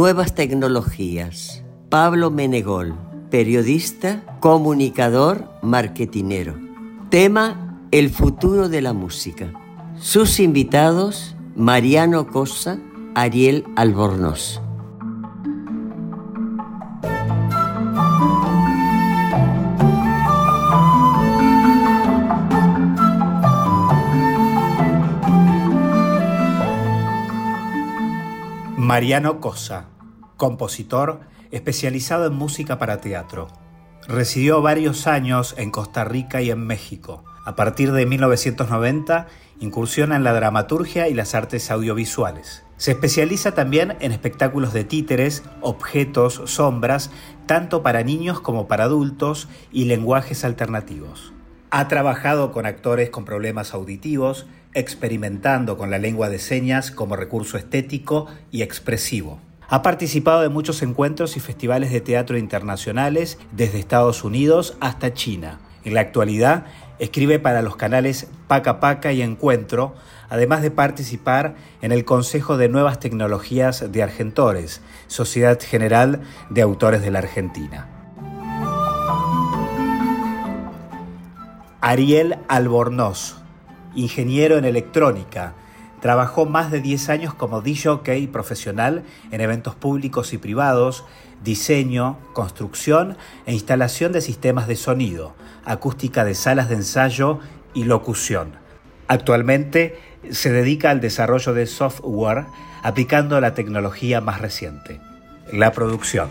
Nuevas tecnologías. Pablo Menegol, periodista, comunicador, marketinero. Tema, el futuro de la música. Sus invitados, Mariano Cosa, Ariel Albornoz. Mariano Cosa, compositor especializado en música para teatro. Residió varios años en Costa Rica y en México. A partir de 1990 incursiona en la dramaturgia y las artes audiovisuales. Se especializa también en espectáculos de títeres, objetos, sombras, tanto para niños como para adultos y lenguajes alternativos. Ha trabajado con actores con problemas auditivos, experimentando con la lengua de señas como recurso estético y expresivo. Ha participado de muchos encuentros y festivales de teatro internacionales desde Estados Unidos hasta China. En la actualidad escribe para los canales Paca Paca y Encuentro, además de participar en el Consejo de Nuevas Tecnologías de Argentores, Sociedad General de Autores de la Argentina. Ariel Albornoz, ingeniero en electrónica. Trabajó más de 10 años como DJ profesional en eventos públicos y privados, diseño, construcción e instalación de sistemas de sonido, acústica de salas de ensayo y locución. Actualmente se dedica al desarrollo de software aplicando la tecnología más reciente, la producción.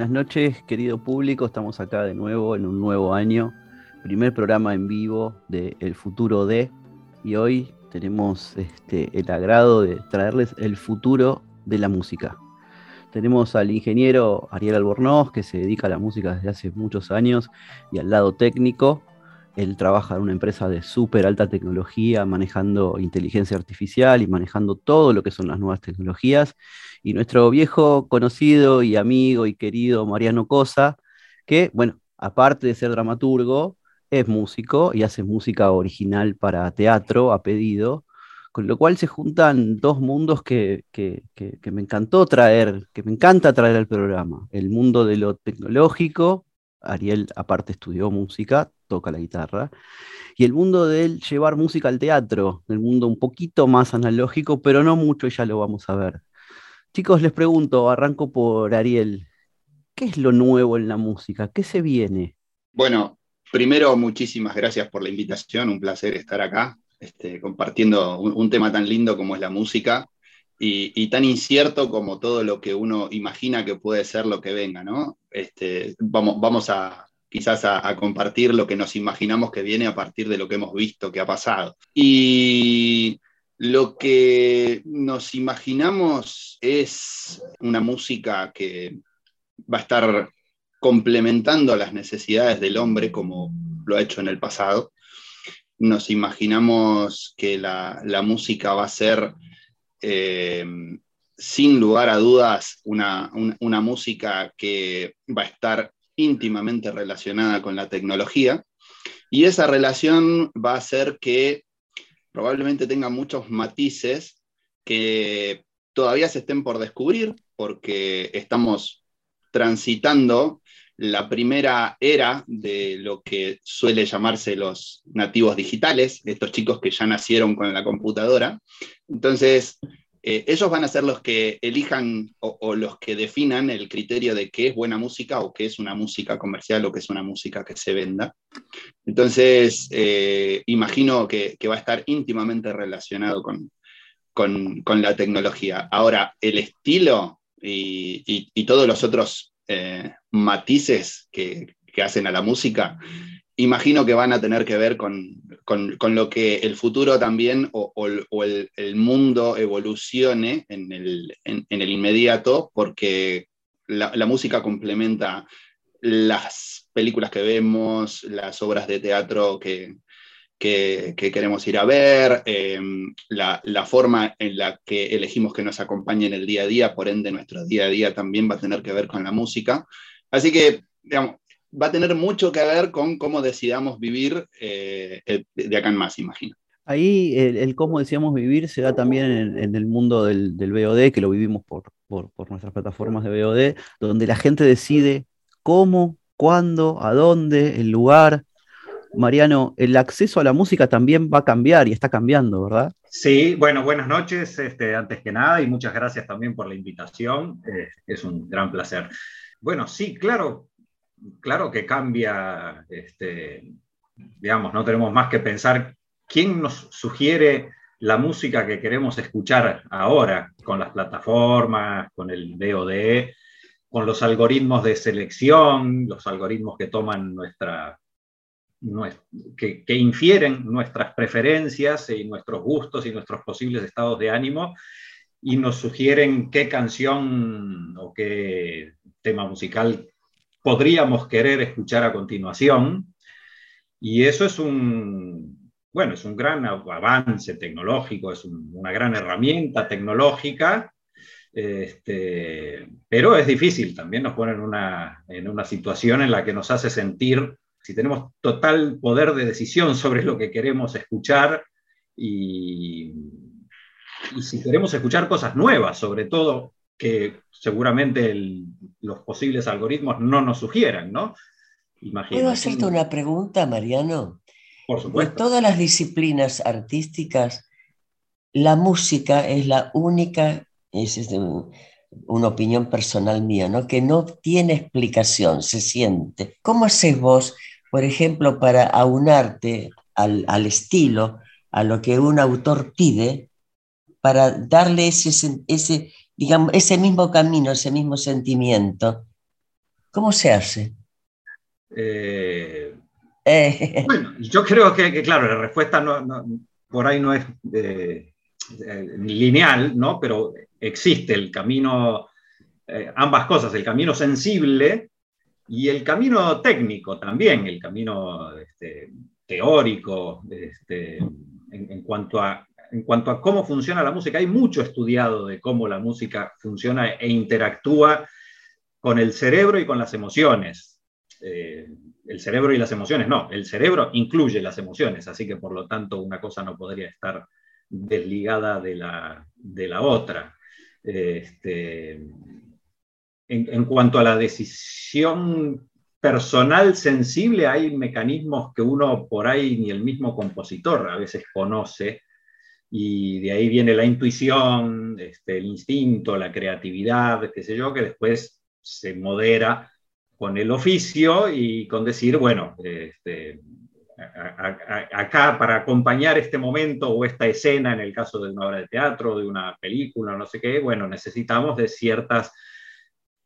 Buenas noches, querido público. Estamos acá de nuevo en un nuevo año. Primer programa en vivo de El Futuro de. Y hoy tenemos este, el agrado de traerles el futuro de la música. Tenemos al ingeniero Ariel Albornoz, que se dedica a la música desde hace muchos años y al lado técnico. Él trabaja en una empresa de súper alta tecnología, manejando inteligencia artificial y manejando todo lo que son las nuevas tecnologías y nuestro viejo conocido y amigo y querido Mariano Cosa, que, bueno, aparte de ser dramaturgo, es músico y hace música original para teatro a pedido, con lo cual se juntan dos mundos que, que, me encantó traer, que me encanta traer al programa. El mundo de lo tecnológico, Ariel aparte estudió música, toca la guitarra, y el mundo de él llevar música al teatro, el mundo un poquito más analógico, pero no mucho, ya lo vamos a ver. Chicos, les pregunto, arranco por Ariel. ¿Qué es lo nuevo en la música? ¿Qué se viene? Bueno, primero, muchísimas gracias por la invitación. Un placer estar acá este, compartiendo un, tema tan lindo como es la música y, tan incierto como todo lo que uno imagina que puede ser lo que venga, ¿no? Este, vamos, vamos a quizás a, compartir lo que nos imaginamos que viene a partir de lo que hemos visto que ha pasado. Y lo que nos imaginamos es una música que va a estar complementando las necesidades del hombre como lo ha hecho en el pasado. Nos imaginamos que la, música va a ser, eh, sin lugar a dudas, una, una música que va a estar íntimamente relacionada con la tecnología. Y esa relación va a hacer que probablemente tenga muchos matices que todavía se estén por descubrir porque estamos transitando la primera era de lo que suele llamarse los nativos digitales, estos chicos que ya nacieron con la computadora. Entonces, eh, ellos van a ser los que elijan o, los que definan el criterio de qué es buena música o qué es una música comercial o qué es una música que se venda. Entonces, eh, imagino que, va a estar íntimamente relacionado con, la tecnología. Ahora, el estilo y, todos los otros eh, matices que, hacen a la música, imagino que van a tener que ver con, lo que el futuro también o, el, mundo evolucione en el, inmediato, porque la, música complementa las películas que vemos, las obras de teatro que, queremos ir a ver, em, la, la, forma en la que elegimos que nos acompañe en el día a día, por ende nuestro día a día también va a tener que ver con la música. Así que, digamos, va a tener mucho que ver con cómo decidamos vivir eh, de acá en más, imagino. Ahí el, cómo decíamos vivir se da también en, el mundo del, del, VOD, que lo vivimos por, por, nuestras plataformas de VOD, donde la gente decide cómo, cuándo, a dónde, el lugar. Mariano, el acceso a la música también va a cambiar y está cambiando, ¿verdad? Sí, bueno, buenas noches, este, antes que nada, y muchas gracias también por la invitación. Eh, es un gran placer. Bueno, sí, claro, claro que cambia, este, digamos, no tenemos más que pensar quién nos sugiere la música que queremos escuchar ahora con las plataformas, con el DOD, con los algoritmos de selección, los algoritmos que toman nuestra, que, que, infieren nuestras preferencias y nuestros gustos y nuestros posibles estados de ánimo y nos sugieren qué canción o qué tema musical podríamos querer escuchar a continuación. Y eso es un, bueno, es un gran avance tecnológico, es una gran herramienta tecnológica, este, pero es difícil, también nos pone en una, en una situación en la que nos hace sentir si tenemos total poder de decisión sobre lo que queremos escuchar y, y si queremos escuchar cosas nuevas, sobre todo que seguramente los posibles algoritmos no nos sugieran, ¿no? ¿Puedo hacerte una pregunta, Mariano? Por supuesto. De todas las disciplinas artísticas, la música es la única, es una opinión personal mía, ¿no? que no tiene explicación, se siente. ¿Cómo haces vos, por ejemplo, para aunarte al, al estilo, a lo que un autor pide, para darle ese, ese digamos, ese mismo camino, ese mismo sentimiento, ¿cómo se hace? Eh, eh. Bueno, yo creo que, claro, la respuesta por ahí no es eh, lineal, ¿no? pero existe el camino, ambas cosas, el camino sensible y el camino técnico también, el camino este, teórico, este, en, cuanto a en cuanto a cómo funciona la música, hay mucho estudiado de cómo la música funciona e interactúa con el cerebro y con las emociones. Eh, el cerebro y las emociones, no, el cerebro incluye las emociones, así que por lo tanto una cosa no podría estar desligada de la, de la otra. Este, en, en cuanto a la decisión personal sensible, hay mecanismos que uno por ahí ni el mismo compositor a veces conoce y de ahí viene la intuición, este, el instinto, la creatividad, qué sé yo, que después se modera con el oficio y con decir, bueno, este, acá para acompañar este momento o esta escena, en el caso de una obra de teatro, de una película, no sé qué, bueno, necesitamos de ciertas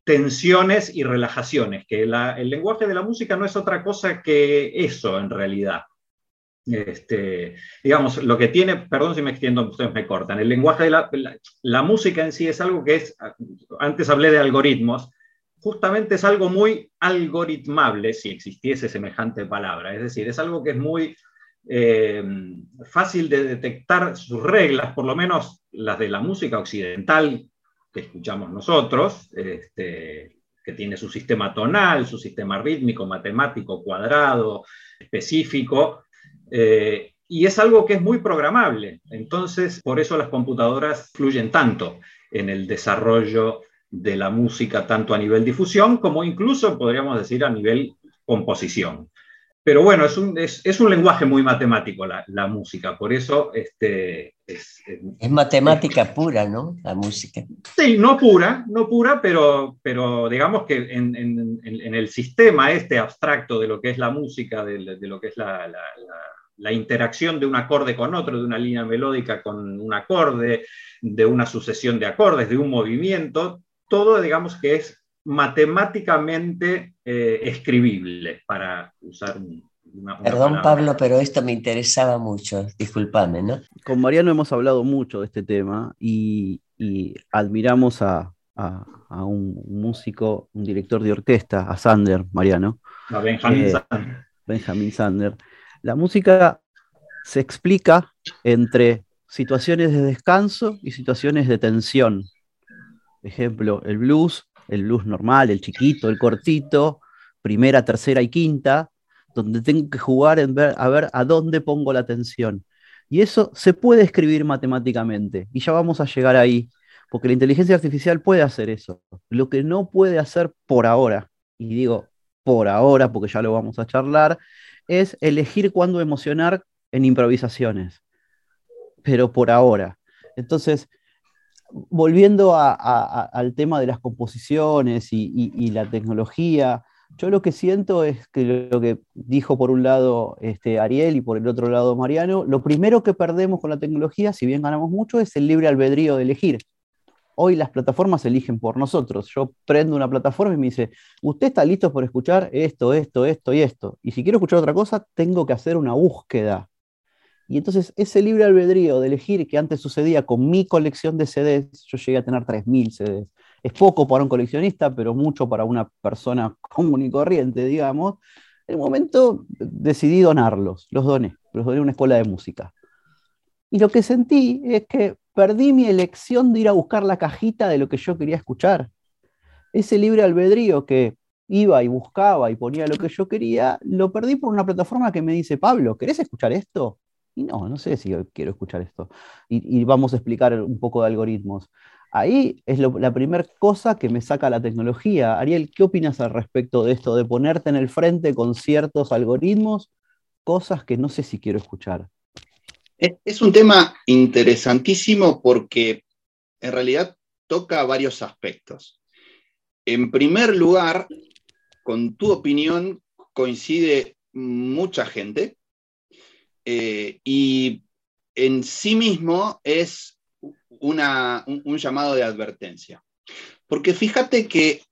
tensiones y relajaciones, que el lenguaje de la música no es otra cosa que eso en realidad. Este, digamos, lo que tiene, perdón si me extiendo, ustedes me cortan, el lenguaje de la, música en sí es algo que es, antes hablé de algoritmos, justamente es algo muy algoritmable, si existiese semejante palabra, es decir, es algo que es muy eh, fácil de detectar sus reglas, por lo menos las de la música occidental que escuchamos nosotros, este, que tiene su sistema tonal, su sistema rítmico, matemático, cuadrado, específico, eh, y es algo que es muy programable, entonces por eso las computadoras fluyen tanto. en el desarrollo de la música, tanto a nivel difusión como incluso, podríamos decir, a nivel composición. Pero bueno, es un, es, un lenguaje muy matemático la, la música, por eso este, es, es, matemática pura, ¿no? La música. Sí, no pura, no pura, pero, pero digamos que en, en, en el sistema este abstracto de lo que es la música, de, de lo que es la, la, la, interacción de un acorde con otro, de una línea melódica con un acorde, de una sucesión de acordes, de un movimiento, todo digamos que es matemáticamente eh, escribible, para usar una, Perdón, Pablo, pero esto me interesaba mucho, discúlpame, ¿no? Con Mariano hemos hablado mucho de este tema y, admiramos a, un, músico, un director de orquesta, a Sander, Mariano. A Benjamin eh, Sander. Benjamin Sander. La música se explica entre situaciones de descanso y situaciones de tensión. Ejemplo, el blues el blues normal, el chiquito, el cortito, primera, tercera y quinta, donde tengo que jugar en ver, a ver a dónde pongo la atención. Y eso se puede escribir matemáticamente, y ya vamos a llegar ahí, porque la inteligencia artificial puede hacer eso. Lo que no puede hacer por ahora, y digo por ahora porque ya lo vamos a charlar, es elegir cuándo emocionar en improvisaciones. Pero por ahora. Entonces, volviendo al tema de las composiciones y, la tecnología, yo lo que siento es que lo que dijo por un lado este, Ariel y por el otro lado Mariano, lo primero que perdemos con la tecnología, si bien ganamos mucho, es el libre albedrío de elegir. Hoy las plataformas eligen por nosotros. Yo prendo una plataforma y me dice, usted está listo por escuchar esto, esto, esto y esto. Y si quiero escuchar otra cosa, tengo que hacer una búsqueda. Y entonces ese libre albedrío de elegir que antes sucedía con mi colección de CDs, yo llegué a tener 3.000 CDs. Es poco para un coleccionista, pero mucho para una persona común y corriente, digamos. En el momento decidí donarlos, los doné, los doné a una escuela de música. Y lo que sentí es que perdí mi elección de ir a buscar la cajita de lo que yo quería escuchar. Ese libre albedrío que iba y buscaba y ponía lo que yo quería, lo perdí por una plataforma que me dice, Pablo, ¿querés escuchar esto? Y no, no sé si quiero escuchar esto. Y, vamos a explicar un poco de algoritmos. Ahí es la primera cosa que me saca la tecnología. Ariel, ¿qué opinas al respecto de esto, de ponerte en el frente con ciertos algoritmos, cosas que no sé si quiero escuchar? Es un tema interesantísimo porque en realidad toca varios aspectos. En primer lugar, con tu opinión coincide mucha gente, eh, y en sí mismo es un, llamado de advertencia. Porque fíjate que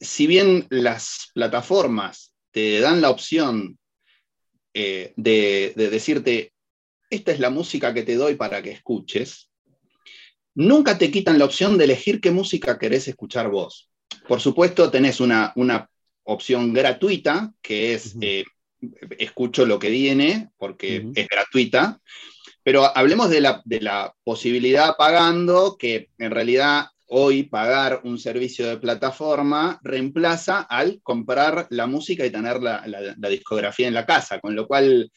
si bien las plataformas te dan la opción eh, de, decirte, esta es la música que te doy para que escuches, nunca te quitan la opción de elegir qué música querés escuchar vos. Por supuesto, tenés una, opción gratuita, que es escucho lo que viene porque es gratuita, pero hablemos de la, de la posibilidad pagando, que en realidad hoy pagar un servicio de plataforma reemplaza al comprar la música y tener la, discografía en la casa, con lo cual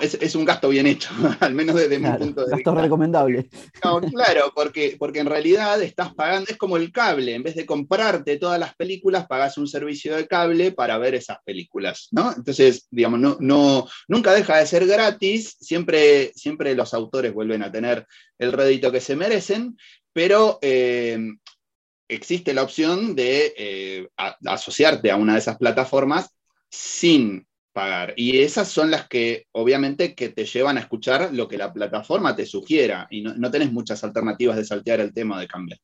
es, un gasto bien hecho, al menos desde mi punto de vista. Gasto recomendable. claro, porque, porque en realidad estás pagando, es como el cable, en vez de comprarte todas las películas, pagas un servicio de cable para ver esas películas, ¿no? Entonces, digamos, no, no, nunca deja de ser gratis, siempre, siempre los autores vuelven a tener el rédito que se merecen, pero eh, existe la opción de eh, asociarte a una de esas plataformas sin pagar. Y esas son las que obviamente que te llevan a escuchar lo que la plataforma te sugiera y no, tenés muchas alternativas de saltear el tema de cambiar.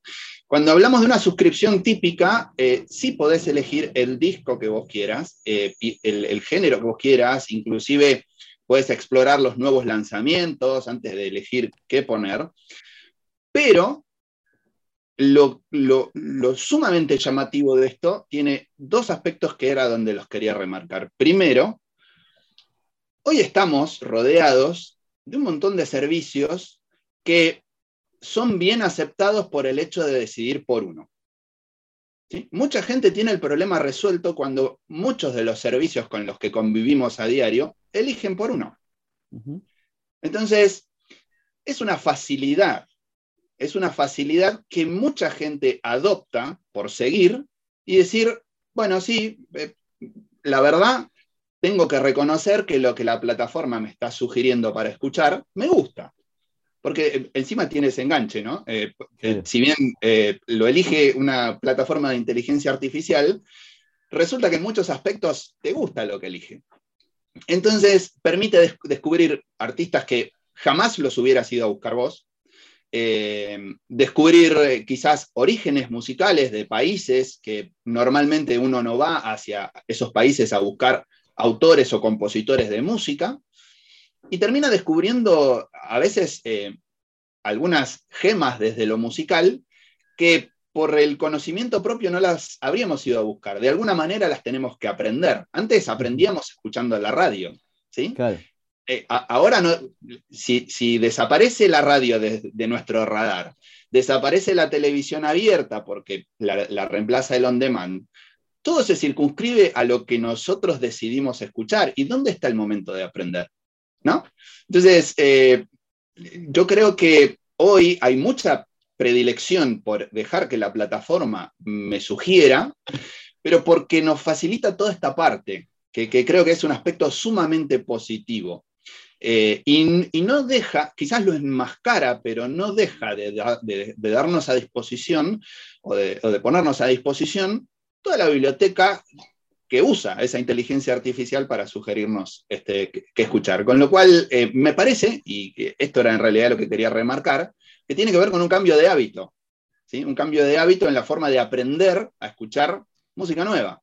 Cuando hablamos de una suscripción típica, eh, sí podés elegir el disco que vos quieras, el, el, género que vos quieras, inclusive puedes explorar los nuevos lanzamientos antes de elegir qué poner, pero lo, sumamente llamativo de esto tiene dos aspectos que era donde los quería remarcar. Primero, hoy estamos rodeados de un montón de servicios que son bien aceptados por el hecho de decidir por uno. Mucha gente tiene el problema resuelto cuando muchos de los servicios con los que convivimos a diario eligen por uno. Entonces, es una facilidad es una facilidad que mucha gente adopta por seguir y decir, bueno, sí, eh, la verdad, tengo que reconocer que lo que la plataforma me está sugiriendo para escuchar me gusta. Porque eh, encima tiene ese enganche, ¿no? Eh, si bien lo elige una plataforma de inteligencia artificial, resulta que en muchos aspectos te gusta lo que elige. Entonces, permite descubrir artistas que jamás los hubieras ido a buscar vos, eh, descubrir eh, quizás orígenes musicales de países que normalmente uno no va hacia esos países a buscar autores o compositores de música, y termina descubriendo a veces eh, algunas gemas desde lo musical que por el conocimiento propio no las habríamos ido a buscar. De alguna manera las tenemos que aprender. Antes aprendíamos escuchando la radio, ¿sí? Eh, ahora si, desaparece la radio de, nuestro radar, desaparece la televisión abierta porque la, reemplaza el on demand, todo se circunscribe a lo que nosotros decidimos escuchar. ¿Y dónde está el momento de aprender? ¿No? Entonces, eh, yo creo que hoy hay mucha predilección por dejar que la plataforma me sugiera, pero porque nos facilita toda esta parte, que creo que es un aspecto sumamente positivo. Eh, y, no deja, quizás lo enmascara, pero no deja de, darnos a disposición o de, ponernos a disposición toda la biblioteca que usa esa inteligencia artificial para sugerirnos este, qué escuchar. Con lo cual, eh, me parece, y esto era en realidad lo que quería remarcar, que tiene que ver con un cambio de hábito, ¿sí? un cambio de hábito en la forma de aprender a escuchar música nueva.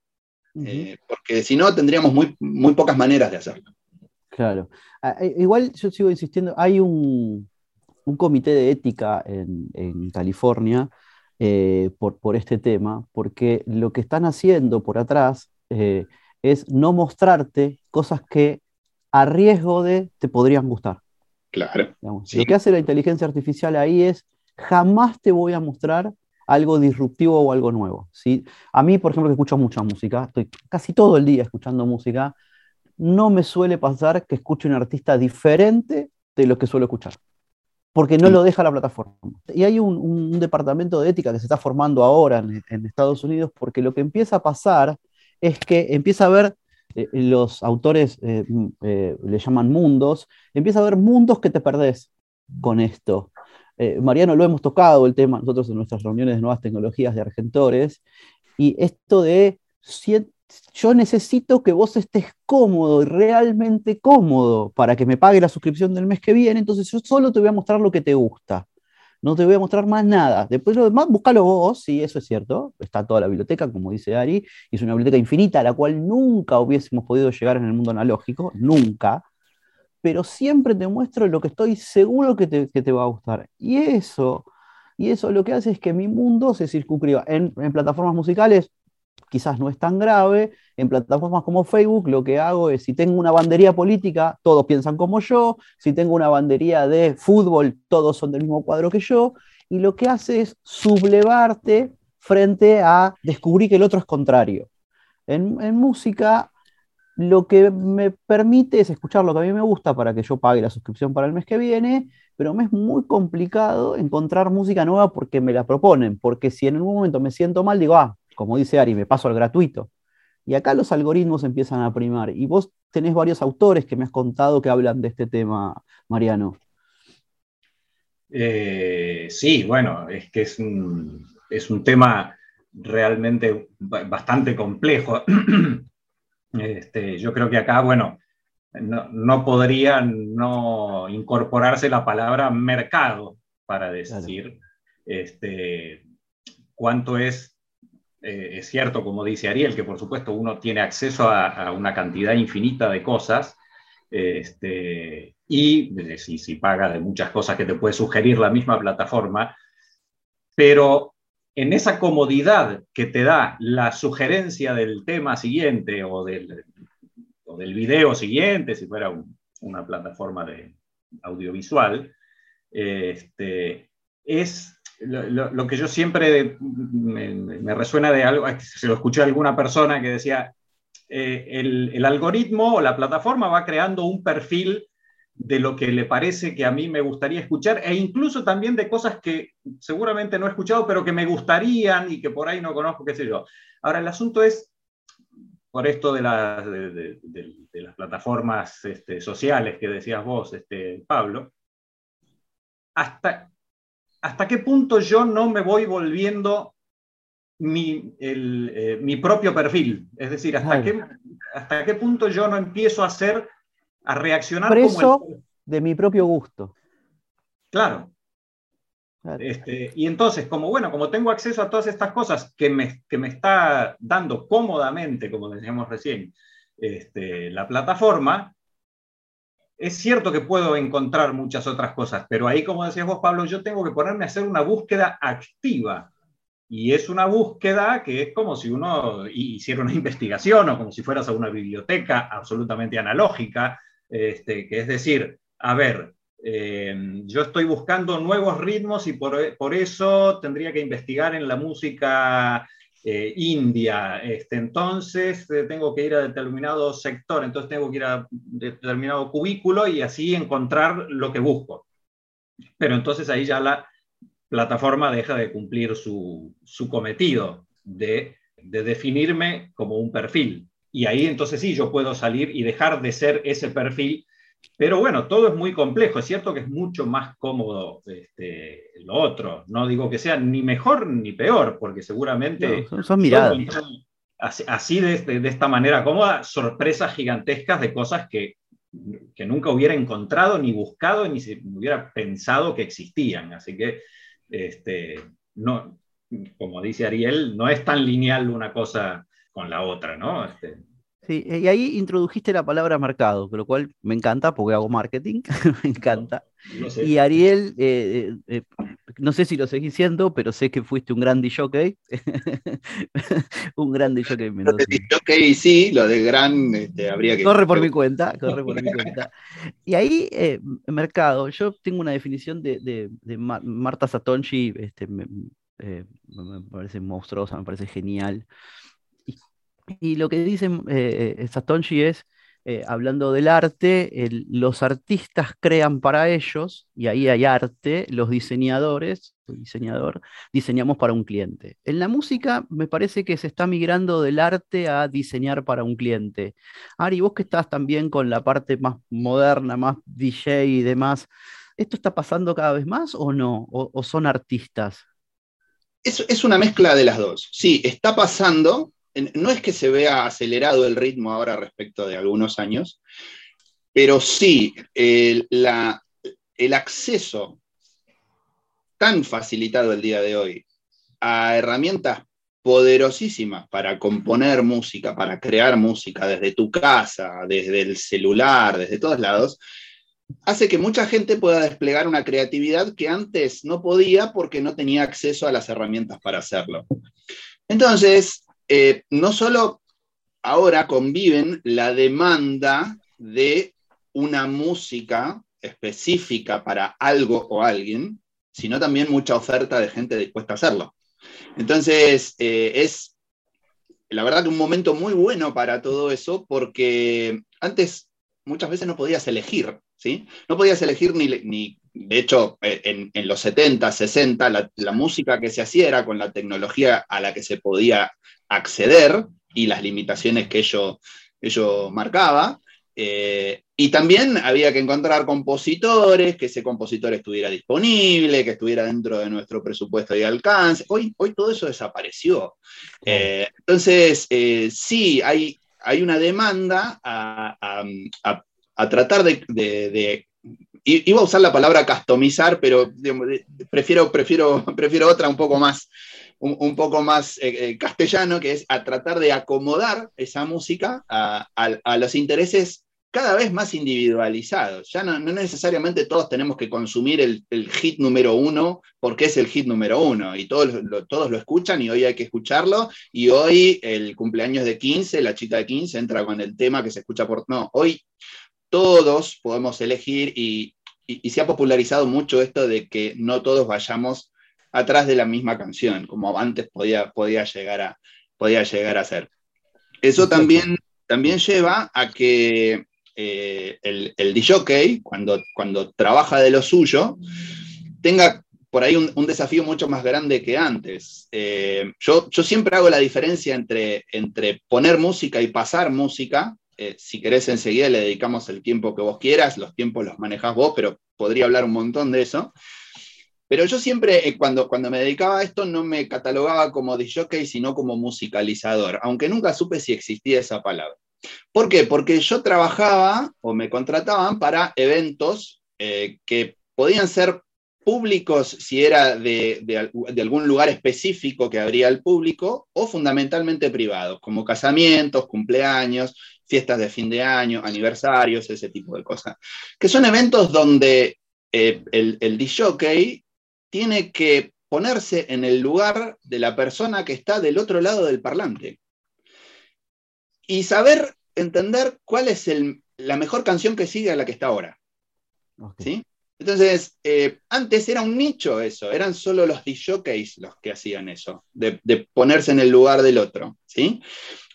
Eh, porque si no, tendríamos muy, muy pocas maneras de hacerlo. Claro. Ah, eh, igual yo sigo insistiendo, hay un, comité de ética en, California eh, por, este tema, porque lo que están haciendo por atrás eh, es no mostrarte cosas que a riesgo de te podrían gustar. Claro. Lo que hace la inteligencia artificial ahí es jamás te voy a mostrar algo disruptivo o algo nuevo. ¿sí? A mí, por ejemplo, que escucho mucha música, estoy casi todo el día escuchando música, no me suele pasar que escuche un artista diferente de lo que suelo escuchar, porque no lo deja la plataforma. Y hay un, departamento de ética que se está formando ahora en, Estados Unidos, porque lo que empieza a pasar es que empieza a ver, eh, los autores eh, mm, eh, le llaman mundos, empieza a ver mundos que te perdés con esto. Mariano, lo hemos tocado el tema nosotros en nuestras reuniones de nuevas tecnologías de argentores, y esto de yo necesito que vos estés cómodo, realmente cómodo, para que me pague la suscripción del mes que viene, entonces yo solo te voy a mostrar lo que te gusta. No te voy a mostrar más nada. Después lo demás, búscalo vos, sí, eso es cierto. Está toda la biblioteca, como dice Ari, y es una biblioteca infinita a la cual nunca hubiésemos podido llegar en el mundo analógico, nunca. Pero siempre te muestro lo que estoy seguro que te, te va a gustar. Y eso, y eso lo que hace es que mi mundo se circunscriba en plataformas musicales quizás no es tan grave. En plataformas como Facebook lo que hago es, si tengo una bandería política, todos piensan como yo. Si tengo una bandería de fútbol, todos son del mismo cuadro que yo. Y lo que hace es sublevarte frente a descubrir que el otro es contrario. En, música lo que me permite es escuchar lo que a mí me gusta para que yo pague la suscripción para el mes que viene, pero me es muy complicado encontrar música nueva porque me la proponen, porque si en algún momento me siento mal, digo, ah, como dice Ari, me paso al gratuito. Y acá los algoritmos empiezan a primar. Y vos tenés varios autores que me has contado que hablan de este tema, Mariano. Eh, sí, bueno, es que es un, tema realmente bastante complejo. Este, yo creo que acá, bueno, no, podría no incorporarse la palabra mercado para decir este, cuánto es eh, es cierto, como dice Ariel, que por supuesto uno tiene acceso a, una cantidad infinita de cosas, este, y eh, si, si paga de muchas cosas que te puede sugerir la misma plataforma, pero en esa comodidad que te da la sugerencia del tema siguiente o del, o del video siguiente, si fuera una plataforma de audiovisual, este, es lo, que yo siempre me, resuena de algo, se lo escuché a alguna persona que decía, eh, el, algoritmo o la plataforma va creando un perfil de lo que le parece que a mí me gustaría escuchar e incluso también de cosas que seguramente no he escuchado, pero que me gustarían y que por ahí no conozco, qué sé yo. Ahora, el asunto es, por esto de, de, las plataformas este, sociales que decías vos, este, Pablo, hasta, hasta qué punto yo no me voy volviendo mi, eh, mi propio perfil. Es decir, hasta, qué, hasta qué punto yo no empiezo a hacer a reaccionar Preso como de mi propio gusto. Claro. Este, y entonces, como bueno, como tengo acceso a todas estas cosas que me, que me está dando cómodamente, como decíamos recién, este, la plataforma, es cierto que puedo encontrar muchas otras cosas, pero ahí, como decías vos, Pablo, yo tengo que ponerme a hacer una búsqueda activa. Y es una búsqueda que es como si uno hiciera una investigación o como si fueras a una biblioteca absolutamente analógica, este, que es decir, a ver, eh, yo estoy buscando nuevos ritmos y por, eso tendría que investigar en la música eh, india. Este, entonces eh, tengo que ir a determinado sector, entonces tengo que ir a determinado cubículo y así encontrar lo que busco. Pero entonces ahí ya la plataforma deja de cumplir su, cometido de, de definirme como un perfil. Y ahí entonces sí, yo puedo salir y dejar de ser ese perfil. Pero bueno, todo es muy complejo. Es cierto que es mucho más cómodo este, lo otro. No digo que sea ni mejor ni peor, porque seguramente... son, miradas. Así, de, de, esta manera cómoda, sorpresas gigantescas de cosas que, que nunca hubiera encontrado, ni buscado, ni se hubiera pensado que existían. Así que, este, no, como dice Ariel, no es tan lineal una cosa con la otra, ¿no? Este... Sí, y ahí introdujiste la palabra mercado, lo cual me encanta porque hago marketing, me encanta. Y Ariel, eh, eh, eh, no sé si lo seguís siendo, pero sé que fuiste un gran DJ, un gran DJ DJ sí, lo de gran este, habría que... Corre por mi cuenta, corre por mi cuenta. Y ahí, mercado, yo tengo una definición de, Marta Satonchi, este, me parece monstruosa, me parece genial. Y lo que dice eh, eh, Satonji es, eh, hablando del arte, los artistas crean para ellos, y ahí hay arte, los diseñadores, diseñador, diseñamos para un cliente. En la música me parece que se está migrando del arte a diseñar para un cliente. Ari, vos que estás también con la parte más moderna, más DJ y demás, ¿esto está pasando cada vez más o no? ¿O, son artistas? Es una mezcla de las dos. Sí, está pasando, no es que se vea acelerado el ritmo ahora respecto de algunos años, pero sí el, acceso tan facilitado el día de hoy a herramientas poderosísimas para componer música, para crear música desde tu casa, desde el celular, desde todos lados, hace que mucha gente pueda desplegar una creatividad que antes no podía porque no tenía acceso a las herramientas para hacerlo. Entonces, eh, no solo ahora conviven la demanda de una música específica para algo o alguien, sino también mucha oferta de gente dispuesta a hacerlo. Entonces, eh, es la verdad que un momento muy bueno para todo eso, porque antes muchas veces no podías elegir, ¿sí? No podías elegir ni, de hecho, eh, en, los 70, 60, la, la, música que se hacía era con la tecnología a la que se podía acceder y las limitaciones que ello, ello marcaba. Eh, y también había que encontrar compositores, que ese compositor estuviera disponible, que estuviera dentro de nuestro presupuesto y alcance. Hoy, hoy todo eso desapareció. Eh, entonces, eh, sí, hay, hay una demanda a, tratar de, Iba a usar la palabra customizar, pero prefiero, prefiero, prefiero otra un poco más, un, poco más eh, eh, castellano, que es a tratar de acomodar esa música a, los intereses cada vez más individualizados. Ya no, necesariamente todos tenemos que consumir el, hit número uno porque es el hit número uno y todos lo, todos lo escuchan y hoy hay que escucharlo y hoy el cumpleaños de 15, la chica de 15 entra con el tema que se escucha por... No, hoy todos podemos elegir y, y se ha popularizado mucho esto de que no todos vayamos atrás de la misma canción, como antes podía, podía, llegar, a, podía llegar a ser. Eso también, también lleva a que eh, el, el DJ, cuando, cuando trabaja de lo suyo, tenga por ahí un, desafío mucho más grande que antes. Eh, yo, yo, siempre hago la diferencia entre, entre poner música y pasar música. Eh, si querés enseguida le dedicamos el tiempo que vos quieras, los tiempos los manejás vos, pero podría hablar un montón de eso. Pero yo siempre, eh, cuando, cuando me dedicaba a esto, no me catalogaba como DJ, sino como musicalizador, aunque nunca supe si existía esa palabra. ¿Por qué? Porque yo trabajaba o me contrataban para eventos que podían ser públicos si era de, algún lugar específico que abría al público o fundamentalmente privados, como casamientos, cumpleaños, fiestas de fin de año, aniversarios, ese tipo de cosas. Que son eventos donde eh, el, el tiene que ponerse en el lugar de la persona que está del otro lado del parlante y saber entender cuál es la mejor canción que sigue a la que está ahora. ¿Sí? Entonces, eh, antes era un nicho eso, eran solo los DJs los que hacían eso, de, ponerse en el lugar del otro, ¿sí?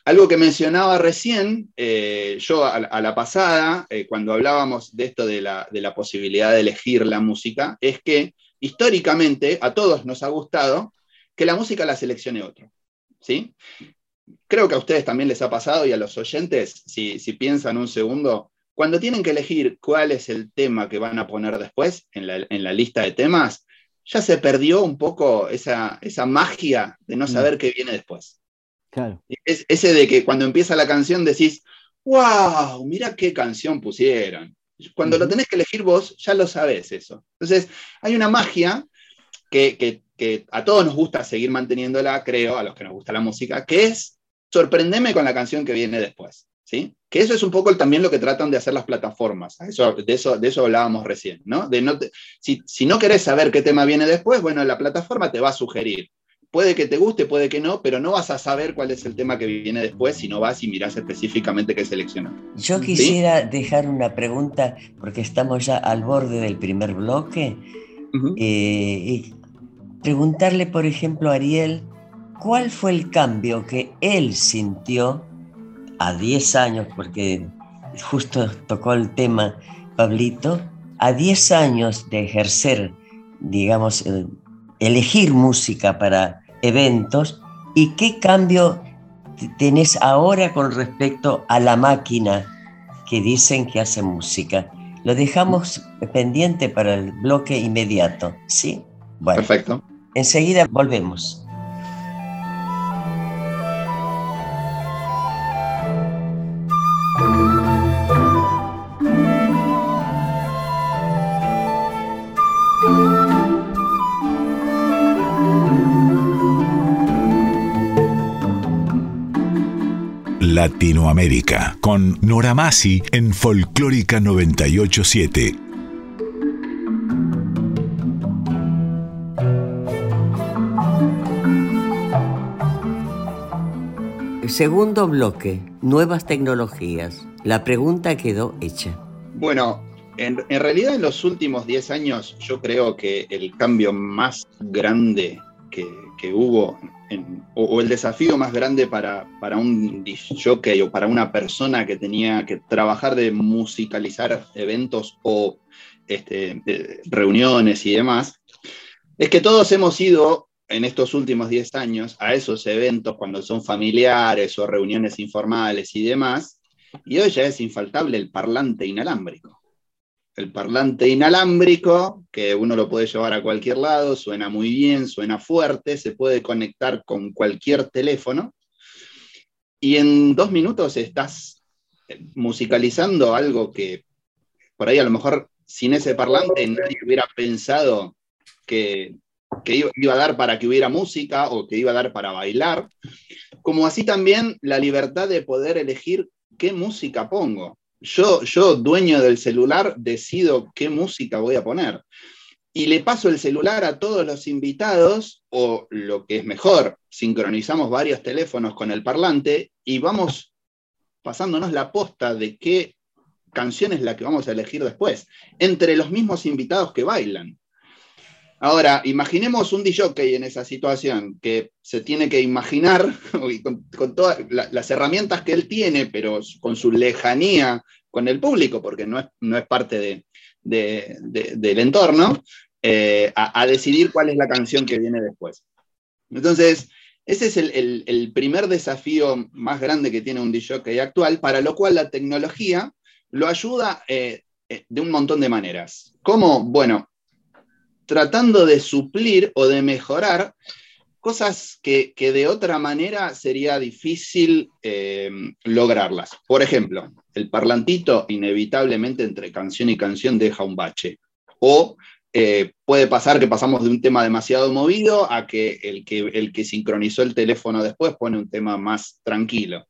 Algo que mencionaba recién, eh, yo a, la pasada, eh, cuando hablábamos de esto de la, de la, posibilidad de elegir la música, es que históricamente a todos nos ha gustado que la música la seleccione otro, ¿sí? Creo que a ustedes también les ha pasado y a los oyentes, si, si piensan un segundo, cuando tienen que elegir cuál es el tema que van a poner después en la, lista de temas, ya se perdió un poco esa, esa magia de no mm. saber qué viene después. Claro. Es, ese de que cuando empieza la canción decís, wow, mira qué canción pusieron. Cuando lo tenés que elegir vos, ya lo sabes eso. Entonces, hay una magia que, que, a todos nos gusta seguir manteniéndola, creo, a los que nos gusta la música, que es sorprendeme con la canción que viene después. Que eso es un poco también lo que tratan de hacer las plataformas. Eso, de, eso, de eso hablábamos recién, ¿no? De no si, no querés saber qué tema viene después, bueno, la plataforma te va a sugerir. Puede que te guste, puede que no, pero no vas a saber cuál es el tema que viene después si no vas y mirás específicamente qué seleccionar. Yo quisiera dejar una pregunta, porque estamos ya al borde del primer bloque, eh, y preguntarle, por ejemplo, a Ariel, ¿cuál fue el cambio que él sintió a 10 años, porque justo tocó el tema Pablito, a 10 años de ejercer, digamos, elegir música para eventos, ¿y qué cambio tenés ahora con respecto a la máquina que dicen que hace música? Lo dejamos pendiente para el bloque inmediato, ¿sí? Bueno, Perfecto. Enseguida volvemos. Latinoamérica, con Nora Masi en Folclórica 987. Segundo bloque, nuevas tecnologías. La pregunta quedó hecha. Bueno, en, en realidad en los últimos 10 años yo creo que el cambio más grande que, que hubo o, el desafío más grande para, para un jockey o para una persona que tenía que trabajar de musicalizar eventos o este, reuniones y demás, es que todos hemos ido en estos últimos 10 años a esos eventos cuando son familiares o reuniones informales y demás, y hoy ya es infaltable el parlante inalámbrico el parlante inalámbrico, que uno lo puede llevar a cualquier lado, suena muy bien, suena fuerte, se puede conectar con cualquier teléfono. Y en dos minutos estás musicalizando algo que por ahí a lo mejor sin ese parlante nadie hubiera pensado que, que iba a dar para que hubiera música o que iba a dar para bailar, como así también la libertad de poder elegir qué música pongo yo, yo, dueño del celular, decido qué música voy a poner. Y le paso el celular a todos los invitados, o lo que es mejor, sincronizamos varios teléfonos con el parlante y vamos pasándonos la posta de qué canción es la que vamos a elegir después, entre los mismos invitados que bailan. Ahora, imaginemos un DJ en esa situación que se tiene que imaginar con, todas las herramientas que él tiene, pero con su lejanía con el público, porque no es, no es parte del entorno, eh, a, decidir cuál es la canción que viene después. Entonces, ese es el, primer desafío más grande que tiene un DJ actual, para lo cual la tecnología lo ayuda eh, eh, de un montón de maneras. ¿Cómo? Bueno, tratando de suplir o de mejorar cosas que, de otra manera sería difícil eh, lograrlas. Por ejemplo, el parlantito inevitablemente entre canción y canción deja un bache. O eh, puede pasar que pasamos de un tema demasiado movido a que el, que el que sincronizó el teléfono después pone un tema más tranquilo.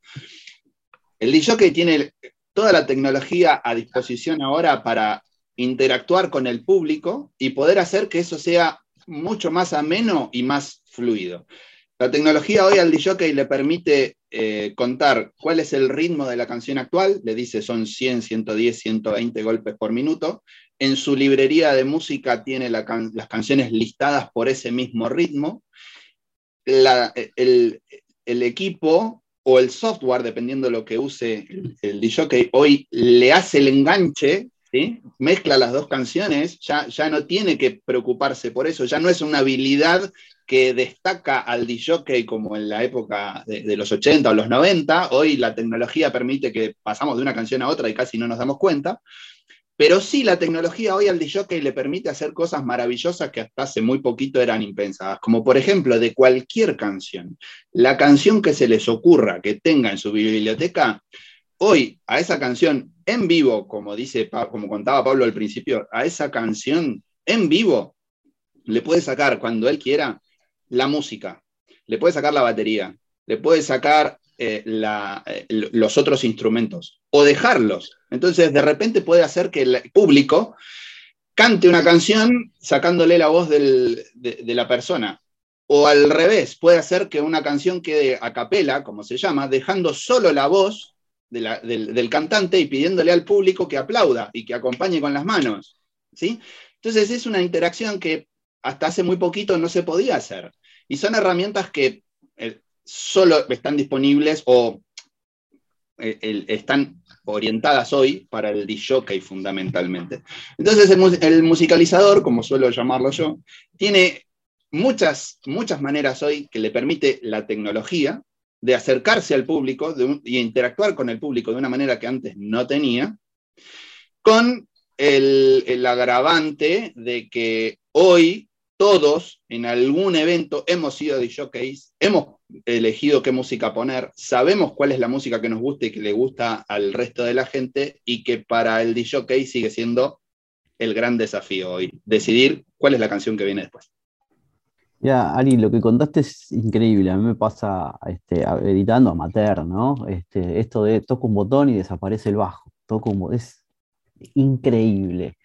El DJ tiene toda la tecnología a disposición ahora para interactuar con el público y poder hacer que eso sea mucho más ameno y más fluido. La tecnología hoy al DJ le permite eh, contar cuál es el ritmo de la canción actual, le dice son 100, 110, 120 golpes por minuto. En su librería de música tiene las canciones listadas por ese mismo ritmo. el, equipo o el software, dependiendo de lo que use el, el DJ, hoy le hace el enganche mezcla las dos canciones, ya, ya no tiene que preocuparse por eso, ya no es una habilidad que destaca al DJ como en la época de, los 80 o los 90. Hoy la tecnología permite que pasamos de una canción a otra y casi no nos damos cuenta. Pero sí, la tecnología hoy al DJ le permite hacer cosas maravillosas que hasta hace muy poquito eran impensadas, como por ejemplo de cualquier canción. La canción que se les ocurra que tenga en su biblioteca, hoy a esa canción en vivo, como, dice, como contaba Pablo al principio, a esa canción en vivo le puede sacar cuando él quiera la música, le puede sacar la batería, le puede sacar eh, eh, los otros instrumentos o dejarlos. Entonces, de repente puede hacer que el público cante una canción sacándole la voz de, de, la persona. O al revés, puede hacer que una canción quede a capela, como se llama, dejando solo la voz del, cantante y pidiéndole al público que aplauda y que acompañe con las manos. ¿sí? Entonces es una interacción que hasta hace muy poquito no se podía hacer. Y son herramientas que eh, solo están disponibles o eh, están orientadas hoy para el DJ fundamentalmente. Entonces el, el, musicalizador, como suelo llamarlo yo, tiene muchas, muchas maneras hoy que le permite la tecnología de acercarse al público y interactuar con el público de una manera que antes no tenía, con el, agravante de que hoy todos en algún evento hemos sido DJs, hemos elegido qué música poner, sabemos cuál es la música que nos gusta y que le gusta al resto de la gente y que para el DJ sigue siendo el gran desafío hoy, decidir cuál es la canción que viene después. Ya, Ari, lo que contaste es increíble. A mí me pasa este, editando amateur, ¿no? Este, esto de toco un botón y desaparece el bajo. Toco un es increíble.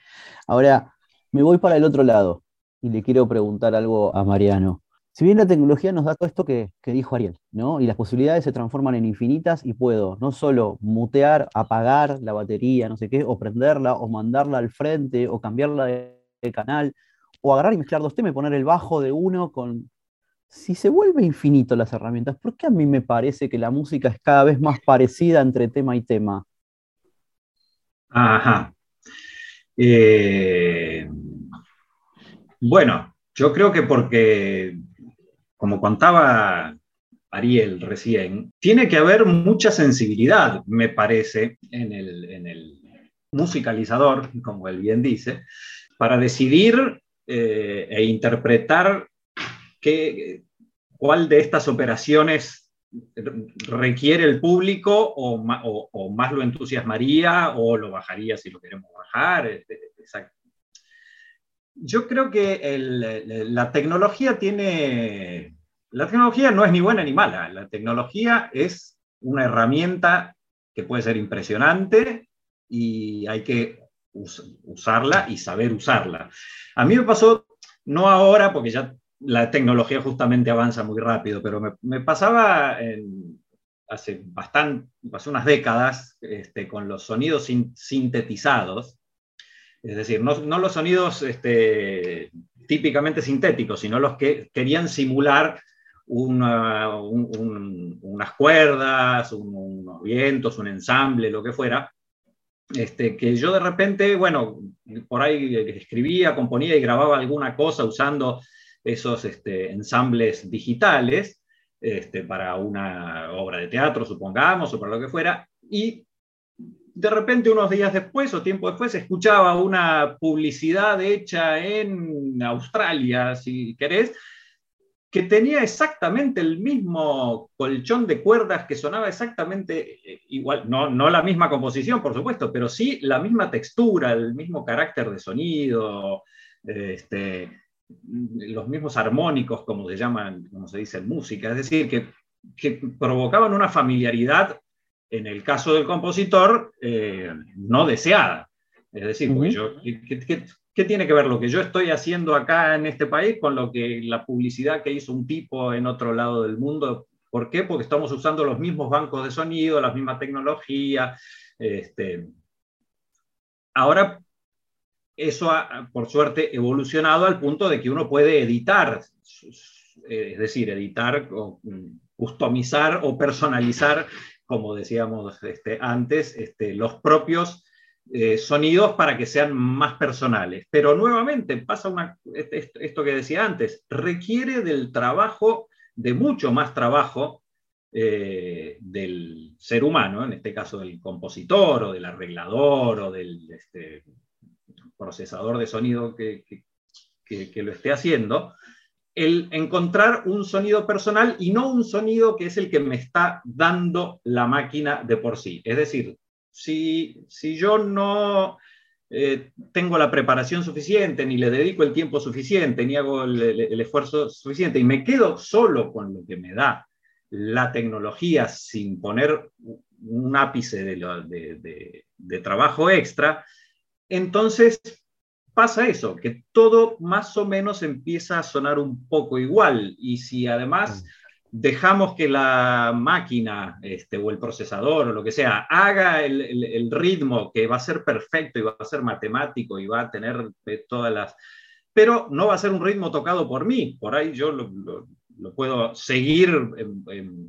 Ahora, me voy para el otro lado y le quiero preguntar algo a Mariano. Si bien la tecnología nos da todo esto que, dijo Ariel, ¿no? Y las posibilidades se transforman en infinitas y puedo no solo mutear, apagar la batería, no sé qué, o prenderla, o mandarla al frente, o cambiarla de canal, o agarrar y mezclar dos temas y poner el bajo de uno con... Si se vuelve infinito las herramientas, ¿por qué a mí me parece que la música es cada vez más parecida entre tema y tema? Ajá. Eh, bueno, yo creo que porque, como contaba Ariel recién, tiene que haber mucha sensibilidad, me parece, en el, en el musicalizador, como él bien dice, para decidir eh, e interpretar qué, cuál de estas operaciones requiere el público o, más lo entusiasmaría o lo bajaría si lo queremos bajar. Este, Yo creo que la tecnología tiene... La tecnología no es ni buena ni mala. La tecnología es una herramienta que puede ser impresionante y hay que usarla y saber usarla. A mí me pasó, no ahora, porque ya la tecnología justamente avanza muy rápido, pero me, pasaba hace bastante, hace unas décadas este, con los sonidos sintetizados, es decir, no, los sonidos este, típicamente sintéticos, sino los que querían simular unas cuerdas, unos vientos, un ensamble, lo que fuera, este, que yo de repente, bueno, por ahí escribía, componía y grababa alguna cosa usando esos este, ensambles digitales este, para una obra de teatro, supongamos, o para lo que fuera, y de repente unos días después o tiempo después escuchaba una publicidad hecha en Australia, si querés, que tenía exactamente el mismo colchón de cuerdas, que sonaba exactamente eh, igual, no, no la misma composición, por supuesto, pero sí la misma textura, el mismo carácter de sonido, este, los mismos armónicos, como se llaman, como se dice en música, es decir, que, que provocaban una familiaridad, en el caso del compositor, eh, no deseada. Es decir, yo, ¿Qué tiene que ver lo que yo estoy haciendo acá en este país con lo que la publicidad que hizo un tipo en otro lado del mundo? ¿Por qué? Porque estamos usando los mismos bancos de sonido, la misma tecnología. Este... Ahora, eso ha, por suerte, evolucionado al punto de que uno puede editar, es decir, editar, customizar o personalizar, como decíamos este, antes, este, los propios eh, sonidos para que sean más personales. Pero nuevamente pasa esto que decía antes, requiere del trabajo, de mucho más trabajo eh, del ser humano, en este caso del compositor o del arreglador o del este, procesador de sonido que lo esté haciendo, el encontrar un sonido personal y no un sonido que es el que me está dando la máquina de por sí. Es decir, si, yo no eh, tengo la preparación suficiente, ni le dedico el tiempo suficiente, ni hago el, esfuerzo suficiente, y me quedo solo con lo que me da la tecnología sin poner un ápice de, de trabajo extra, entonces pasa eso, que todo más o menos empieza a sonar un poco igual. Y si además mm dejamos que la máquina este, o el procesador o lo que sea haga el, ritmo que va a ser perfecto y va a ser matemático y va a tener eh, todas las... Pero no va a ser un ritmo tocado por mí. Por ahí yo lo, puedo seguir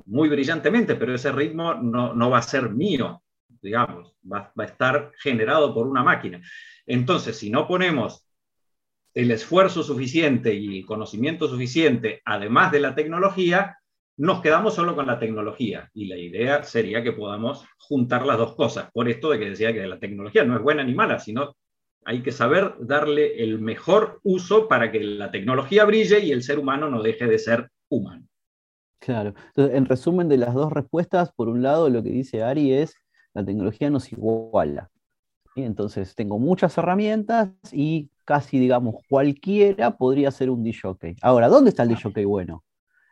muy brillantemente, pero ese ritmo no, va a ser mío, digamos, va, va a estar generado por una máquina. Entonces, si no ponemos el esfuerzo suficiente y el conocimiento suficiente, además de la tecnología, nos quedamos solo con la tecnología y la idea sería que podamos juntar las dos cosas. Por esto de que decía que la tecnología no es buena ni mala, sino hay que saber darle el mejor uso para que la tecnología brille y el ser humano no deje de ser humano. Claro. Entonces, en resumen de las dos respuestas, por un lado lo que dice Ari es, la tecnología nos iguala. Entonces, tengo muchas herramientas y casi, digamos, cualquiera podría ser un DJ. Ahora, ¿dónde está el DJ bueno?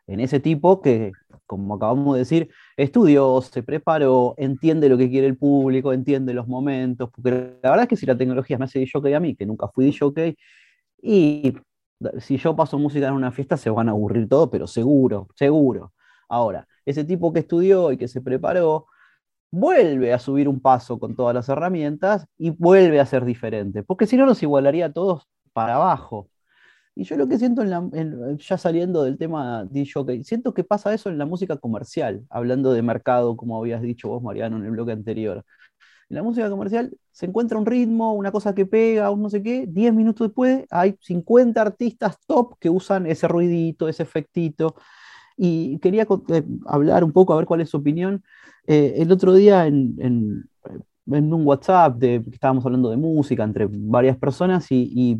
En ese tipo que, como acabamos de decir, estudió, se preparó, entiende lo que quiere el público, entiende los momentos, porque la verdad es que si la tecnología me hace DJ a mí, que nunca fui DJ, y si yo paso música en una fiesta se van a aburrir todo, pero seguro, seguro. Ahora, ese tipo que estudió y que se preparó, vuelve a subir un paso con todas las herramientas y vuelve a ser diferente, porque si no nos igualaría a todos para abajo. Y yo lo que siento, en ya saliendo del tema DJ, siento que pasa eso en la música comercial, hablando de mercado, como habías dicho vos, Mariano, en el bloque anterior. En la música comercial se encuentra un ritmo, una cosa que pega, un no sé qué, 10 minutos después hay 50 artistas top que usan ese ruidito, ese efectito. Y quería eh, hablar un poco, a ver cuál es su opinión. Eh, el otro día en, en, un WhatsApp de, estábamos hablando de música entre varias personas y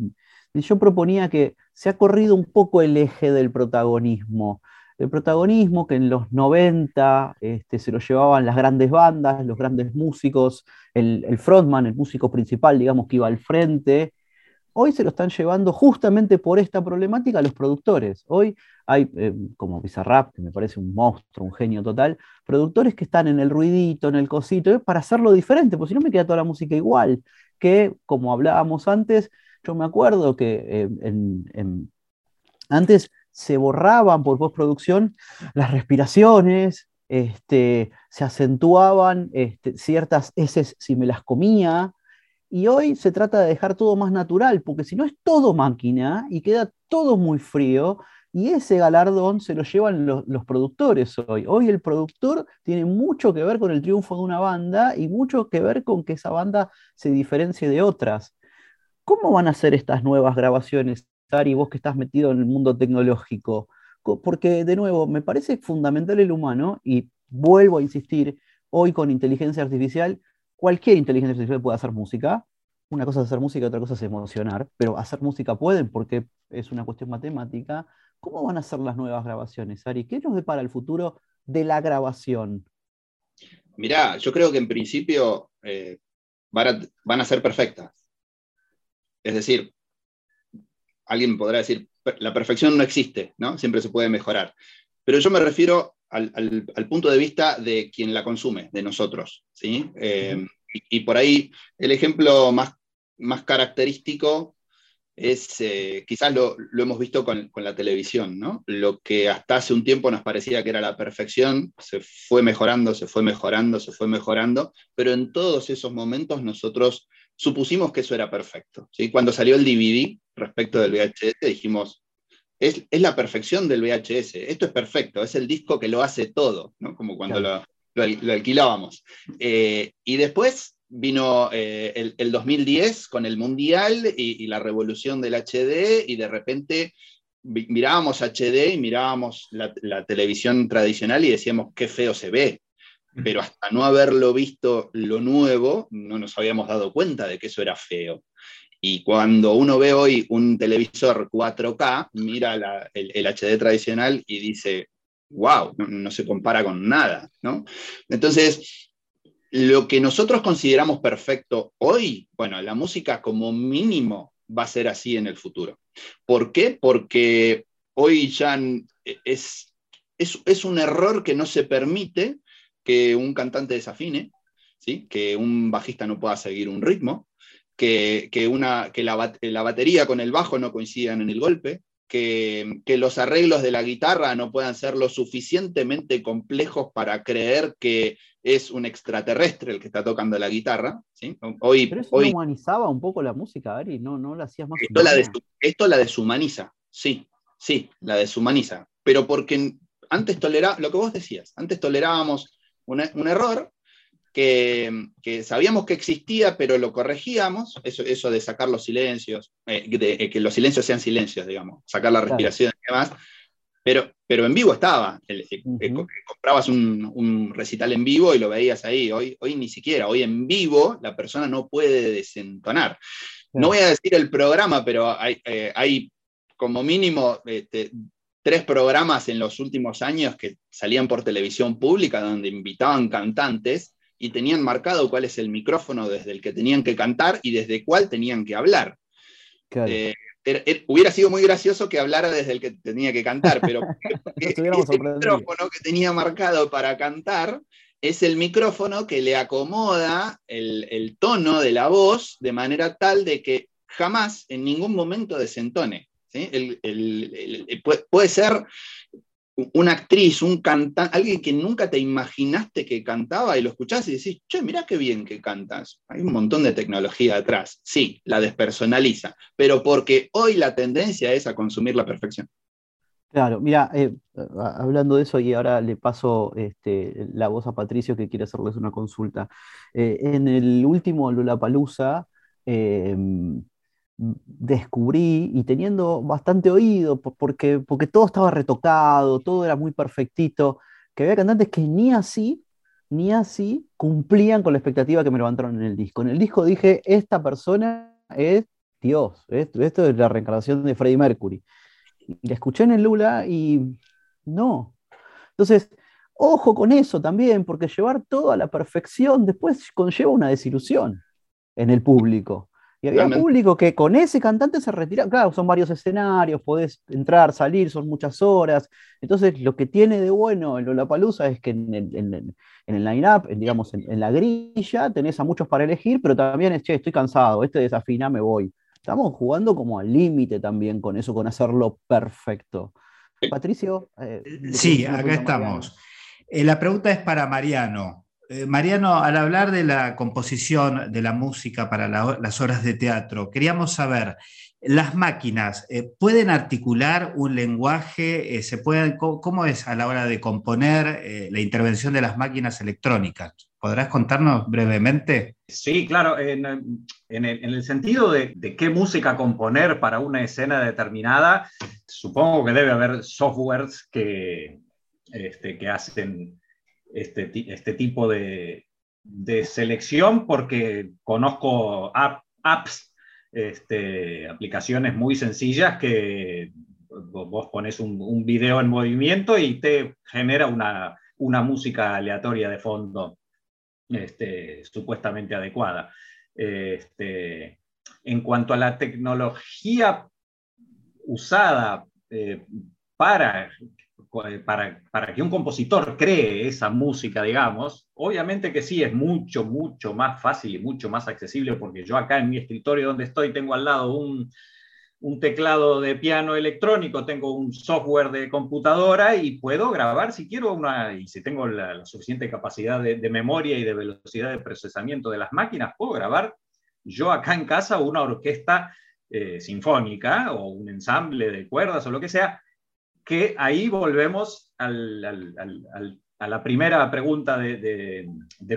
yo proponía que se ha corrido un poco el eje del protagonismo. El protagonismo que en los 90 este, se lo llevaban las grandes bandas, los grandes músicos, el, frontman, el músico principal, digamos, que iba al frente. Hoy se lo están llevando justamente por esta problemática los productores. Hoy hay, eh, como Bizarrap, que me parece un monstruo, un genio total, productores que están en el ruidito, en el cosito, para hacerlo diferente, porque si no me queda toda la música igual, que como hablábamos antes, yo me acuerdo que eh, antes se borraban por postproducción las respiraciones, este, se acentuaban este, ciertas heces si me las comía, Y hoy se trata de dejar todo más natural, porque si no es todo máquina y queda todo muy frío, y ese galardón se lo llevan los, los, productores hoy. Hoy el productor tiene mucho que ver con el triunfo de una banda y mucho que ver con que esa banda se diferencie de otras. ¿Cómo van a ser estas nuevas grabaciones, Sari, vos que estás metido en el mundo tecnológico? Porque, de nuevo, me parece fundamental el humano y vuelvo a insistir, hoy con inteligencia artificial, cualquier inteligencia artificial puede hacer música. Una cosa es hacer música, otra cosa es emocionar, pero hacer música pueden porque es una cuestión matemática. ¿Cómo van a ser las nuevas grabaciones, Ari? ¿Qué nos depara el futuro de la grabación? Mirá, yo creo que en principio eh, van, a, ser perfectas. Es decir, alguien podrá decir, la perfección no existe, ¿no? Siempre se puede mejorar. Pero yo me refiero al, punto de vista de quien la consume, de nosotros. ¿sí? Eh, y, por ahí el ejemplo más, más característico es, eh, quizás lo, hemos visto con, la televisión, ¿no? Lo que hasta hace un tiempo nos parecía que era la perfección, se fue mejorando, se fue mejorando, se fue mejorando, pero en todos esos momentos nosotros supusimos que eso era perfecto. ¿sí? Cuando salió el DVD respecto del VHS, dijimos, es, la perfección del VHS. Esto es perfecto, es el disco que lo hace todo, ¿no? como cuando lo, alquilábamos. Eh, y después vino eh, el, 2010 con el Mundial y, la revolución del HD y de repente mirábamos HD y mirábamos la, la, televisión tradicional y decíamos, qué feo se ve. Pero hasta no haberlo visto lo nuevo, no nos habíamos dado cuenta de que eso era feo. Y cuando uno ve hoy un televisor 4K, mira el, HD tradicional y dice, wow, no, se compara con nada, ¿no? Entonces, lo que nosotros consideramos perfecto hoy, bueno, la música como mínimo va a ser así en el futuro. ¿Por qué? Porque hoy ya es, es, es un error que no se permite que un cantante desafine, ¿sí? que un bajista no pueda seguir un ritmo, que, una, que la, batería con el bajo no coincidan en el golpe, que, los arreglos de la guitarra no puedan ser lo suficientemente complejos para creer que es un extraterrestre el que está tocando la guitarra. ¿sí? Hoy, Pero eso humanizaba un poco la música, Ari, no, no la hacías más. Esto la, esto la deshumaniza, sí, sí, la deshumaniza. Pero porque antes tolerábamos, lo que vos decías, antes tolerábamos un error que, sabíamos que existía, pero lo corregíamos, eso, eso de sacar los silencios, eh, de, eh, que los silencios sean silencios, digamos, sacar la respiración y demás, pero, pero en vivo estaba. Eh, comprabas un, recital en vivo y lo veías ahí. Hoy, hoy ni siquiera, hoy en vivo la persona no puede desentonar. No voy a decir el programa, pero hay, hay como mínimo este, tres programas en los últimos años que salían por televisión pública donde invitaban cantantes y tenían marcado cuál es el micrófono desde el que tenían que cantar y desde cuál tenían que hablar. Eh, hubiera sido muy gracioso que hablara desde el que tenía que cantar, pero el micrófono que tenía marcado para cantar es el micrófono que le acomoda el, tono de la voz de manera tal de que jamás en ningún momento desentone. Puede ser una actriz, un cantante, alguien que nunca te imaginaste que cantaba y lo escuchás y decís, che, mirá qué bien que cantas. Hay un montón de tecnología atrás. Sí, la despersonaliza, pero porque hoy la tendencia es a consumir la perfección. Claro, mira, eh, hablando de eso y ahora le paso este, la voz a Patricio que quiere hacerles una consulta. Eh, en el último Lollapalooza, eh, descubrí y teniendo bastante oído, porque, porque todo estaba retocado, todo era muy perfectito, que había cantantes que ni así, ni así cumplían con la expectativa que me levantaron en el disco. En el disco dije, esta persona es Dios, esto, esto es la reencarnación de Freddie Mercury. Y la escuché en el Lula y no. Entonces, ojo con eso también, porque llevar todo a la perfección después conlleva una desilusión en el público. Y había público que con ese cantante se retira. Claro, son varios escenarios, podés entrar, salir, son muchas horas. Entonces, lo que tiene de bueno en Lollapalooza es que en el, en, el line-up, digamos, en, la grilla, tenés a muchos para elegir, pero también es, che, estoy cansado, este desafina, me voy. Estamos jugando como al límite también con eso, con hacerlo perfecto. Patricio. Eh, sí, acá estamos. Eh, la pregunta es para Mariano. Eh, Mariano, al hablar de la composición de la música para las obras de teatro, queríamos saber, ¿las máquinas eh, pueden articular un lenguaje? Eh, ¿se pueden, ¿Cómo es a la hora de componer la intervención de las máquinas electrónicas? ¿Podrás contarnos brevemente? Sí, claro, en, el, sentido de, qué música componer para una escena determinada, supongo que debe haber softwares que, este, que hacen este, este tipo de, selección porque conozco apps, este, aplicaciones muy sencillas que vos pones un, video en movimiento y te genera una, música aleatoria de fondo este, supuestamente adecuada. Este, en cuanto a la tecnología usada eh, para para, para, que un compositor cree esa música, digamos, obviamente que sí es mucho, mucho más fácil y mucho más accesible, porque yo acá en mi escritorio donde estoy tengo al lado un, un teclado de piano electrónico, tengo un software de computadora y puedo grabar si quiero una, y si tengo la, suficiente capacidad de, memoria y de velocidad de procesamiento de las máquinas, puedo grabar yo acá en casa una orquesta eh, sinfónica o un ensamble de cuerdas o lo que sea, que ahí volvemos a la primera pregunta de,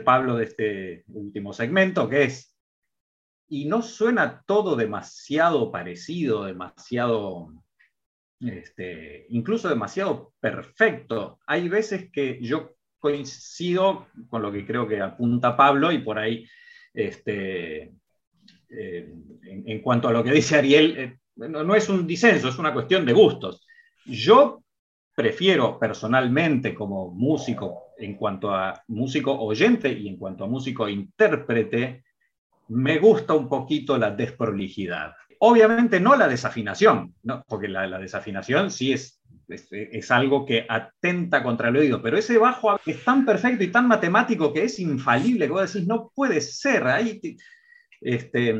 Pablo de este último segmento, que es, ¿y no suena todo demasiado parecido, demasiado, este, incluso demasiado perfecto? Hay veces que yo coincido con lo que creo que apunta Pablo y por ahí, este, eh, en, cuanto a lo que dice Ariel, eh, no es un disenso, es una cuestión de gustos. Yo prefiero personalmente como músico, en cuanto a músico oyente y en cuanto a músico intérprete, me gusta un poquito la desprolijidad. Obviamente no la desafinación, ¿no? porque la, desafinación sí es, es, algo que atenta contra el oído, pero ese bajo es tan perfecto y tan matemático que es infalible, que vos decís, no puede ser, ahí, este,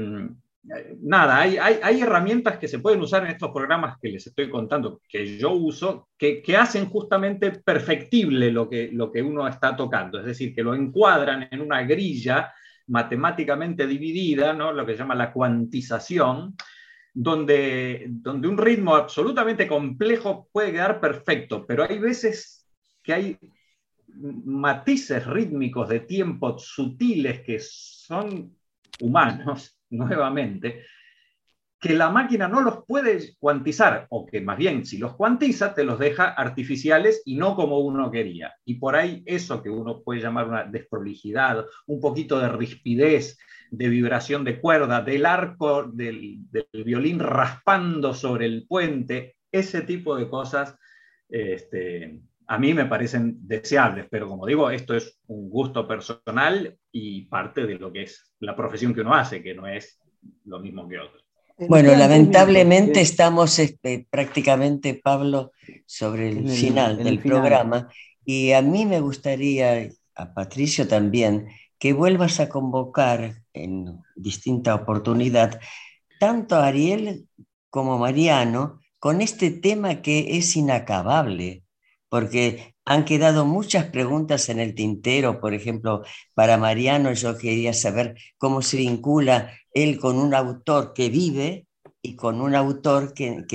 nada, hay, hay, herramientas que se pueden usar en estos programas que les estoy contando, que yo uso, que, hacen justamente perfectible lo que, lo que uno está tocando, es decir, que lo encuadran en una grilla matemáticamente dividida, ¿no? lo que se llama la cuantización, donde, donde un ritmo absolutamente complejo puede quedar perfecto, pero hay veces que hay matices rítmicos de tiempo sutiles que son humanos nuevamente, que la máquina no los puede cuantizar, o que más bien si los cuantiza, te los deja artificiales y no como uno quería. Y por ahí eso que uno puede llamar una desprolijidad, un poquito de rispidez, de vibración de cuerda, del arco del, violín raspando sobre el puente, ese tipo de cosas este, a mí me parecen deseables, pero como digo, esto es un gusto personal y parte de lo que es la profesión que uno hace, que no es lo mismo que otro. Bueno, lamentablemente estamos este, prácticamente, Pablo, sobre el, final del programa y a mí me gustaría, a Patricio también, que vuelvas a convocar en distinta oportunidad tanto a Ariel como Mariano con este tema que es inacabable, porque han quedado muchas preguntas en el tintero. Por ejemplo, para Mariano yo quería saber cómo se vincula él con un autor que vive y con un autor que,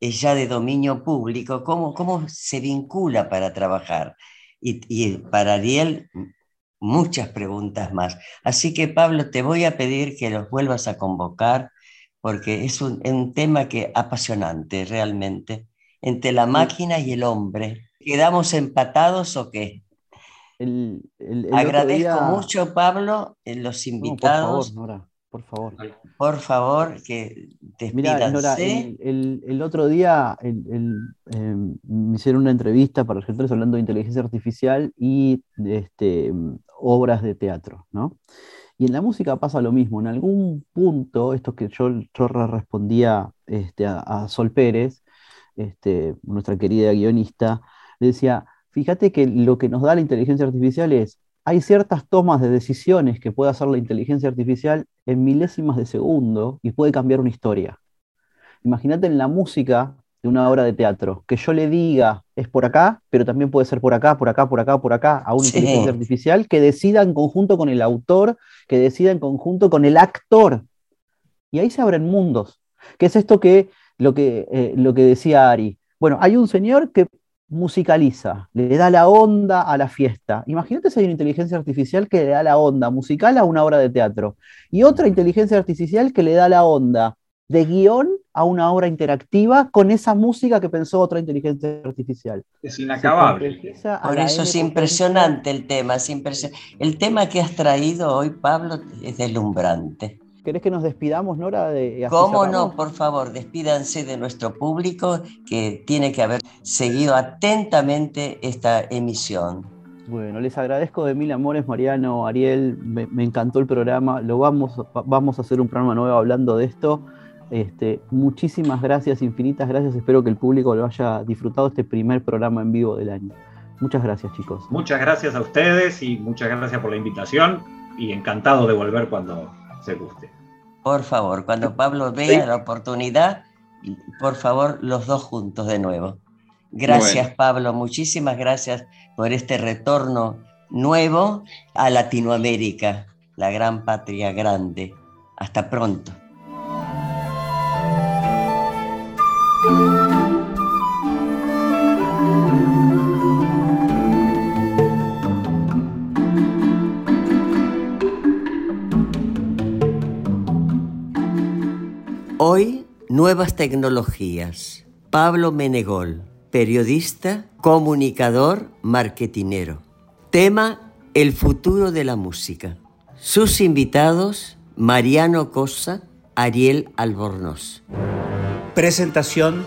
es ya de dominio público, cómo, cómo se vincula para trabajar. Y, para Ariel, muchas preguntas más. Así que Pablo, te voy a pedir que los vuelvas a convocar porque es un, un tema que apasionante realmente entre la máquina y el hombre. ¿Quedamos empatados o qué? Agradezco mucho, Pablo, en los invitados. por favor, por favor. Por favor, que te Mira, el, otro día em, me hicieron una entrevista para escritores hablando de inteligencia artificial y este, obras de teatro, ¿no? Y en la música pasa lo mismo. En algún punto, esto que yo, yo respondía este, a Sol Pérez, este, nuestra querida guionista, le decía, fíjate que lo que nos da la inteligencia artificial es, hay ciertas tomas de decisiones que puede hacer la inteligencia artificial en milésimas de segundo y puede cambiar una historia. Imagínate en la música, de una obra de teatro, que yo le diga es por acá, pero también puede ser por acá, por acá, por acá, por acá, a una inteligencia artificial que decida en conjunto con el autor, que decida en conjunto con el actor. Y ahí se abren mundos, que es esto que lo que, eh, lo que decía Ari. Bueno, hay un señor que musicaliza, le da la onda a la fiesta. Imagínate si hay una inteligencia artificial que le da la onda musical a una obra de teatro y otra inteligencia artificial que le da la onda de guion a una obra interactiva con esa música que pensó otra inteligencia artificial. Es inacabable. Por eso es impresionante el tema. el tema que has traído hoy, Pablo, es deslumbrante. ¿Querés que nos despidamos, Nora? De, ¿Cómo no? Por favor, despídanse de nuestro público que tiene que haber seguido atentamente esta emisión. Bueno, les agradezco de mil amores, Mariano, Ariel, me, encantó el programa, lo vamos, vamos a hacer un programa nuevo hablando de esto. Este, muchísimas gracias, infinitas gracias. Espero que el público lo haya disfrutado este primer programa en vivo del año. Muchas gracias, chicos. Muchas gracias a ustedes y muchas gracias por la invitación y encantado de volver cuando se guste. Por favor, cuando Pablo vea la oportunidad, por favor, los dos juntos de nuevo. Gracias, Pablo. Muchísimas gracias por este retorno nuevo a Latinoamérica, la gran patria grande. Hasta pronto. Hoy, nuevas tecnologías. Pablo Menegol, periodista, comunicador, marketinero. Tema, el futuro de la música. Sus invitados, Mariano Cosa, Ariel Albornoz. Presentación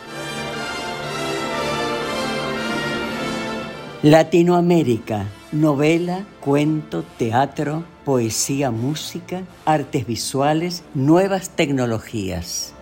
Latinoamérica, novela, cuento, teatro, poesía, música, artes visuales, nuevas tecnologías.